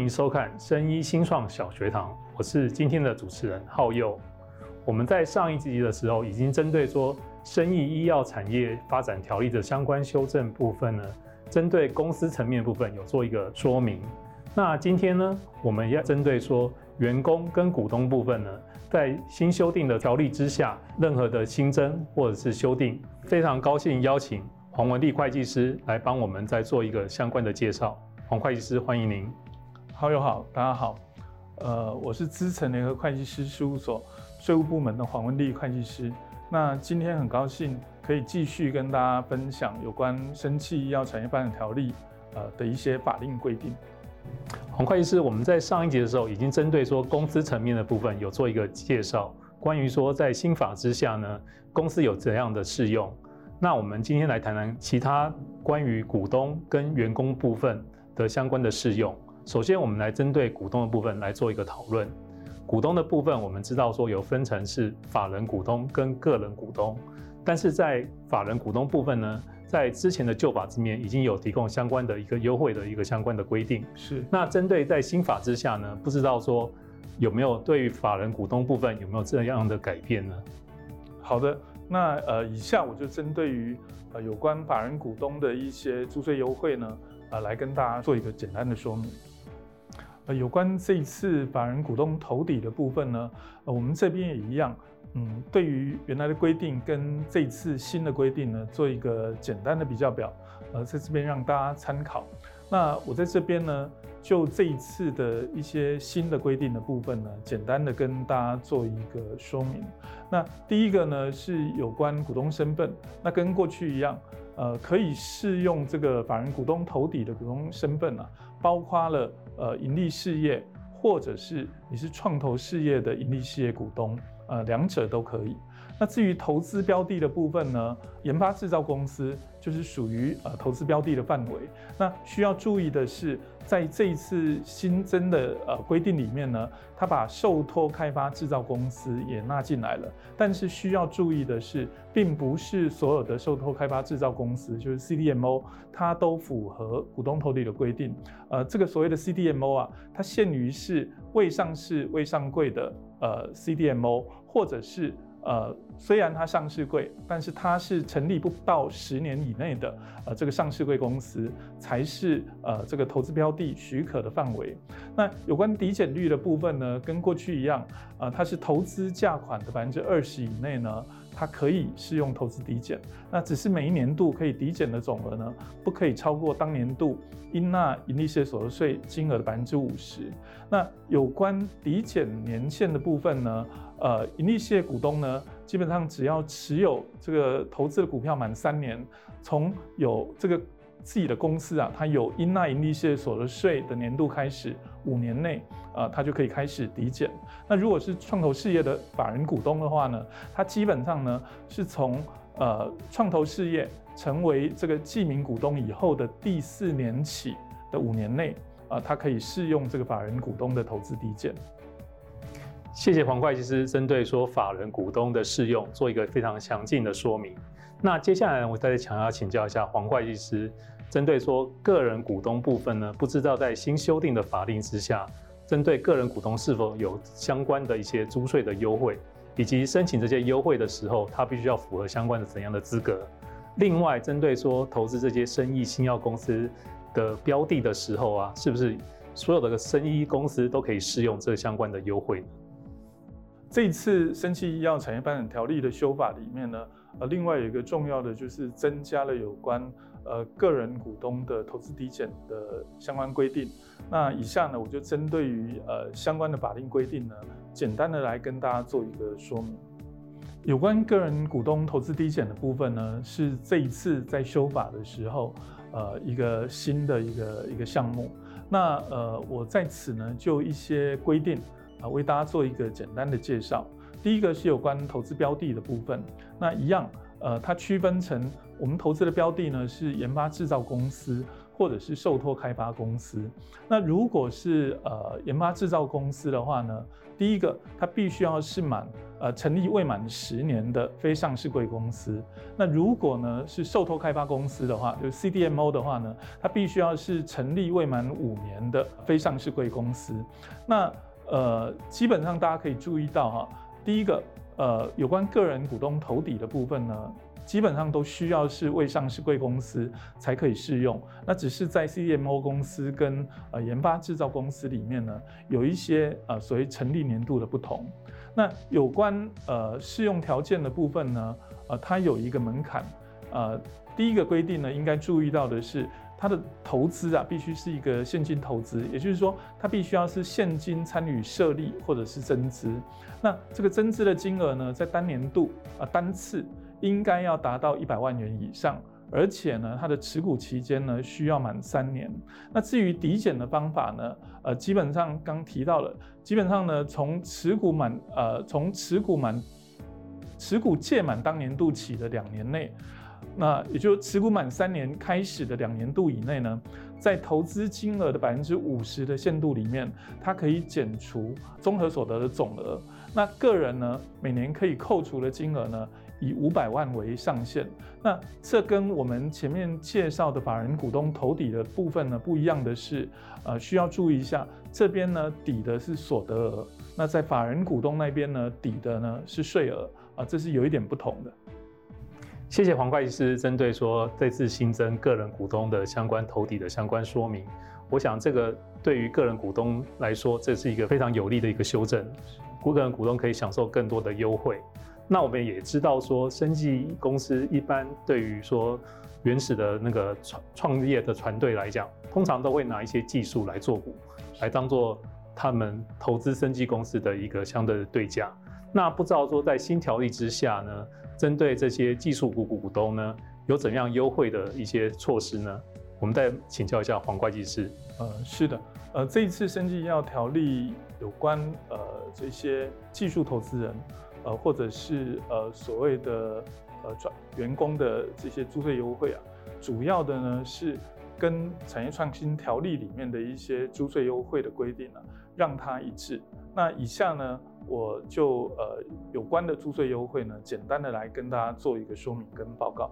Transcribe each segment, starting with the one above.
迎收看生医新创小学堂，我是今天的主持人浩佑。我们在上一集的时候已经针对说生医医药产业发展条例的相关修正部分呢，针对公司层面部分有做一个说明。那今天呢，我们要针对说员工跟股东部分呢，在新修订的条例之下，任何的新增或者是修订，非常高兴邀请黄文丽会计师来帮我们再做一个相关的介绍。黄会计师，欢迎您。好友好，大家好。呃，我是资诚联合会计师事务所税务部门的黄文立会计师。那今天很高兴可以继续跟大家分享有关生技医药产业发展条例呃的一些法令规定。黄会计师，我们在上一集的时候已经针对说公司层面的部分有做一个介绍，关于说在新法之下呢，公司有怎样的适用。那我们今天来谈谈其他关于股东跟员工部分的相关的适用。首先，我们来针对股东的部分来做一个讨论。股东的部分，我们知道说有分成是法人股东跟个人股东，但是在法人股东部分呢，在之前的旧法之面已经有提供相关的一个优惠的一个相关的规定。是。那针对在新法之下呢，不知道说有没有对于法人股东部分有没有这样的改变呢？好的，那呃，以下我就针对于呃有关法人股东的一些租税优惠呢。呃，来跟大家做一个简单的说明。有关这一次法人股东投抵的部分呢，呃，我们这边也一样，嗯，对于原来的规定跟这一次新的规定呢，做一个简单的比较表，呃，在这边让大家参考。那我在这边呢，就这一次的一些新的规定的部分呢，简单的跟大家做一个说明。那第一个呢，是有关股东身份，那跟过去一样。呃，可以适用这个法人股东投抵的股东身份啊，包括了呃盈利事业，或者是你是创投事业的盈利事业股东，呃，两者都可以。那至于投资标的的部分呢，研发制造公司就是属于呃投资标的的范围。那需要注意的是，在这一次新增的呃规定里面呢，它把受托开发制造公司也纳进来了。但是需要注意的是，并不是所有的受托开发制造公司，就是 CDMO，它都符合股东投递的规定。呃，这个所谓的 CDMO 啊，它限于是未上市未上柜的呃 CDMO，或者是。呃，虽然它上市贵，但是它是成立不到十年以内的，呃，这个上市贵公司才是呃这个投资标的许可的范围。那有关抵减率的部分呢，跟过去一样，呃，它是投资价款的百分之二十以内呢，它可以适用投资抵减。那只是每一年度可以抵减的总额呢，不可以超过当年度应纳盈利事业所得税金额的百分之五十。那有关抵减年限的部分呢？呃，盈利事业股东呢，基本上只要持有这个投资的股票满三年，从有这个自己的公司啊，它有应纳盈利事业所得税的年度开始，五年内，呃，它就可以开始抵减。那如果是创投事业的法人股东的话呢，它基本上呢是从呃创投事业成为这个记名股东以后的第四年起的五年内，啊、呃，它可以适用这个法人股东的投资抵减。谢谢黄会计师针对说法人股东的适用做一个非常详尽的说明。那接下来我再想要请教一下黄会计师，针对说个人股东部分呢，不知道在新修订的法令之下，针对个人股东是否有相关的一些租税的优惠，以及申请这些优惠的时候，他必须要符合相关的怎样的资格？另外，针对说投资这些生医新药公司的标的的时候啊，是不是所有的生医公司都可以适用这相关的优惠？这一次生技医药产业发展条例的修法里面呢，呃，另外有一个重要的就是增加了有关呃个人股东的投资抵减的相关规定。那以下呢，我就针对于呃相关的法令规定呢，简单的来跟大家做一个说明。有关个人股东投资抵减的部分呢，是这一次在修法的时候，呃，一个新的一个一个项目。那呃，我在此呢就一些规定。啊，为大家做一个简单的介绍。第一个是有关投资标的的部分，那一样，呃，它区分成我们投资的标的呢是研发制造公司或者是受托开发公司。那如果是呃研发制造公司的话呢，第一个它必须要是满呃成立未满十年的非上市贵公司。那如果呢是受托开发公司的话，就是 CDMO 的话呢，它必须要是成立未满五年的非上市贵公司。那呃基本上大家可以注意到哈，第一个呃有关个人股东投底的部分呢。基本上都需要是未上市贵公司才可以适用，那只是在 CDMO 公司跟呃研发制造公司里面呢，有一些呃所谓成立年度的不同。那有关呃适用条件的部分呢，呃它有一个门槛，呃第一个规定呢，应该注意到的是它的投资啊必须是一个现金投资，也就是说它必须要是现金参与设立或者是增资。那这个增资的金额呢，在单年度啊、单次。应该要达到一百万元以上，而且呢，它的持股期间呢需要满三年。那至于抵减的方法呢，呃，基本上刚提到了，基本上呢，从持股满呃，从持股满持股届满当年度起的两年内，那也就持股满三年开始的两年度以内呢，在投资金额的百分之五十的限度里面，它可以减除综合所得的总额。那个人呢，每年可以扣除的金额呢，以五百万为上限，那这跟我们前面介绍的法人股东投抵的部分呢不一样的是，呃，需要注意一下，这边呢抵的是所得额，那在法人股东那边呢抵的呢是税额，啊，这是有一点不同的。谢谢黄会计师针对说这次新增个人股东的相关投抵的相关说明，我想这个对于个人股东来说，这是一个非常有利的一个修正，个人股东可以享受更多的优惠。那我们也知道说，生技公司一般对于说原始的那个创创业的团队来讲，通常都会拿一些技术来做股，来当做他们投资生技公司的一个相对的对价。那不知道说在新条例之下呢，针对这些技术股股东呢，有怎样优惠的一些措施呢？我们再请教一下黄会计师。呃，是的，呃，这一次生技医药条例有关呃这些技术投资人。呃，或者是呃所谓的呃专员工的这些租税优惠啊，主要的呢是跟产业创新条例里面的一些租税优惠的规定呢，让它一致。那以下呢，我就呃有关的租税优惠呢，简单的来跟大家做一个说明跟报告。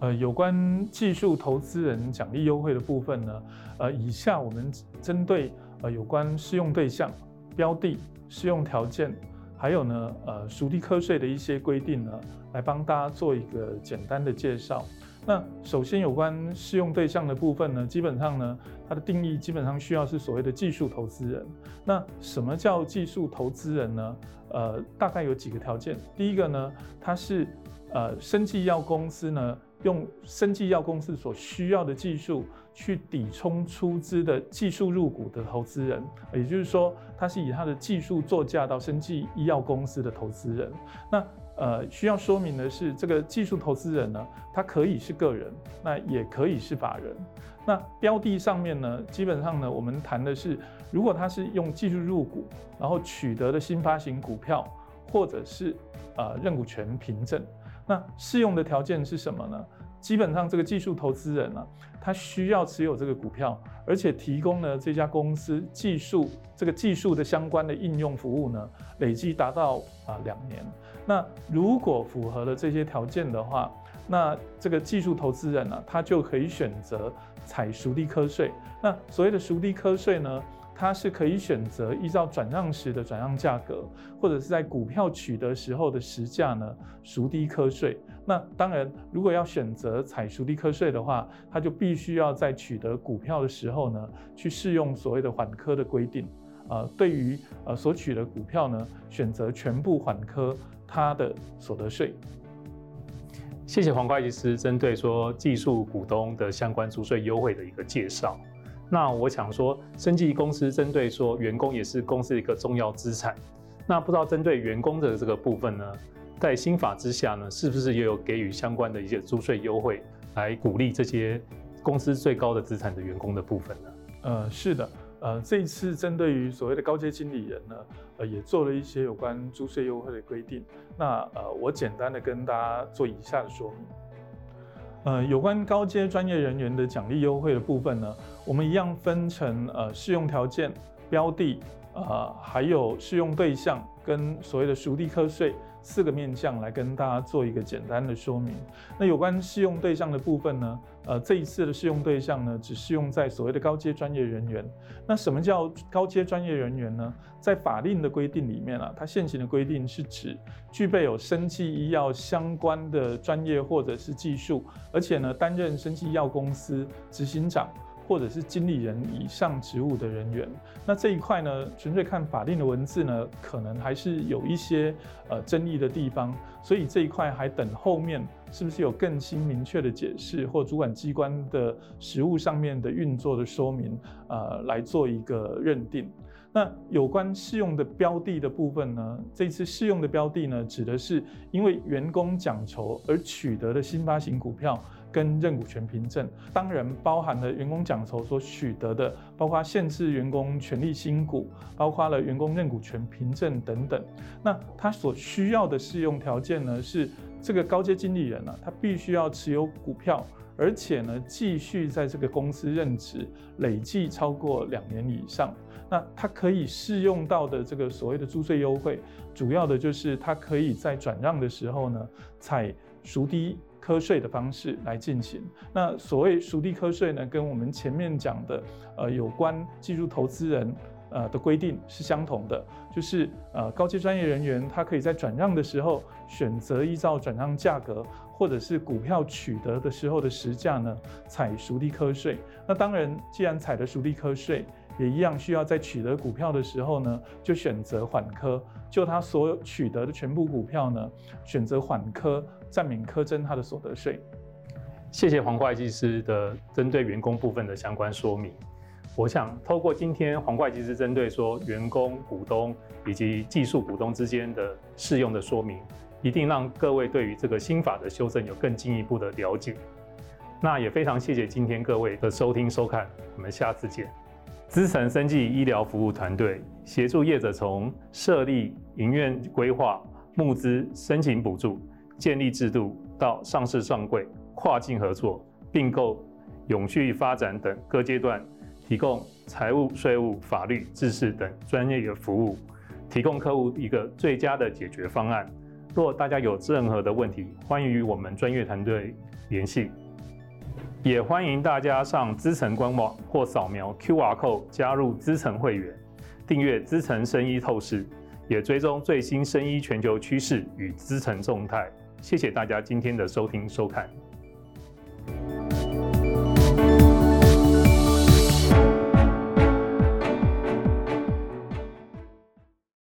呃，有关技术投资人奖励优惠的部分呢，呃，以下我们针对呃有关适用对象、标的、适用条件。还有呢，呃，属地课税的一些规定呢，来帮大家做一个简单的介绍。那首先有关适用对象的部分呢，基本上呢，它的定义基本上需要是所谓的技术投资人。那什么叫技术投资人呢？呃，大概有几个条件。第一个呢，它是呃，生技药公司呢。用生技药公司所需要的技术去抵充出资的技术入股的投资人，也就是说，他是以他的技术作价到生技医药公司的投资人。那呃，需要说明的是，这个技术投资人呢，他可以是个人，那也可以是法人。那标的上面呢，基本上呢，我们谈的是，如果他是用技术入股，然后取得的新发行股票，或者是呃认股权凭证。那适用的条件是什么呢？基本上这个技术投资人呢、他需要持有这个股票，而且提供了这家公司技术这个技术的相关的应用服务呢，累计达到啊两年。那如果符合了这些条件的话，那这个技术投资人呢、啊，他就可以选择采熟地课税。那所谓的熟地课税呢？它是可以选择依照转让时的转让价格，或者是在股票取得时候的时价呢，赎低课税。那当然，如果要选择采赎低课税的话，他就必须要在取得股票的时候呢，去适用所谓的缓课的规定。呃，对于呃所取的股票呢，选择全部缓课他的所得税。谢谢黄会计师针对说技术股东的相关租税优惠的一个介绍。那我想说，生技公司针对说员工也是公司一个重要资产。那不知道针对员工的这个部分呢，在新法之下呢，是不是也有给予相关的一些租税优惠，来鼓励这些公司最高的资产的员工的部分呢？呃，是的，呃，这一次针对于所谓的高阶经理人呢，呃，也做了一些有关租税优惠的规定。那呃，我简单的跟大家做以下的说明。呃，有关高阶专业人员的奖励优惠的部分呢，我们一样分成呃适用条件、标的，呃还有适用对象跟所谓的熟地课税。四个面向来跟大家做一个简单的说明。那有关适用对象的部分呢，呃，这一次的适用对象呢，只适用在所谓的高阶专业人员。那什么叫高阶专业人员呢？在法令的规定里面啊，它现行的规定是指具备有生技医药相关的专业或者是技术，而且呢，担任生技医药公司执行长。或者是经理人以上职务的人员，那这一块呢，纯粹看法令的文字呢，可能还是有一些呃争议的地方，所以这一块还等后面是不是有更新明确的解释，或主管机关的实务上面的运作的说明，呃，来做一个认定。那有关适用的标的的部分呢，这次适用的标的呢，指的是因为员工奖酬而取得的新发行股票。跟认股权凭证，当然包含了员工奖酬所取得的，包括限制员工权利新股，包括了员工认股权凭证等等。那他所需要的适用条件呢，是这个高阶经理人呢、啊，他必须要持有股票，而且呢，继续在这个公司任职，累计超过两年以上。那他可以适用到的这个所谓的租税优惠，主要的就是他可以在转让的时候呢，采赎低。课税的方式来进行。那所谓熟地课税呢，跟我们前面讲的呃有关技术投资人呃的规定是相同的，就是呃高级专业人员他可以在转让的时候选择依照转让价格，或者是股票取得的时候的实价呢，采熟地课税。那当然，既然采了熟地课税。也一样需要在取得股票的时候呢，就选择缓科，就他所有取得的全部股票呢，选择缓科，暂免课征他的所得税。谢谢黄会计师的针对员工部分的相关说明。我想透过今天黄会计师针对说员工、股东以及技术股东之间的适用的说明，一定让各位对于这个新法的修正有更进一步的了解。那也非常谢谢今天各位的收听收看，我们下次见。资诚生技医疗服务团队协助业者从设立营运规划、募资、申请补助、建立制度到上市上柜、跨境合作、并购、永续发展等各阶段，提供财务、税务、法律、知识等专业的服务，提供客户一个最佳的解决方案。若大家有任何的问题，欢迎与我们专业团队联系。也欢迎大家上资诚官网或扫描 QR Code 加入资诚会员，订阅资诚生医透视，也追踪最新生医全球趋势与资诚动态。谢谢大家今天的收听收看。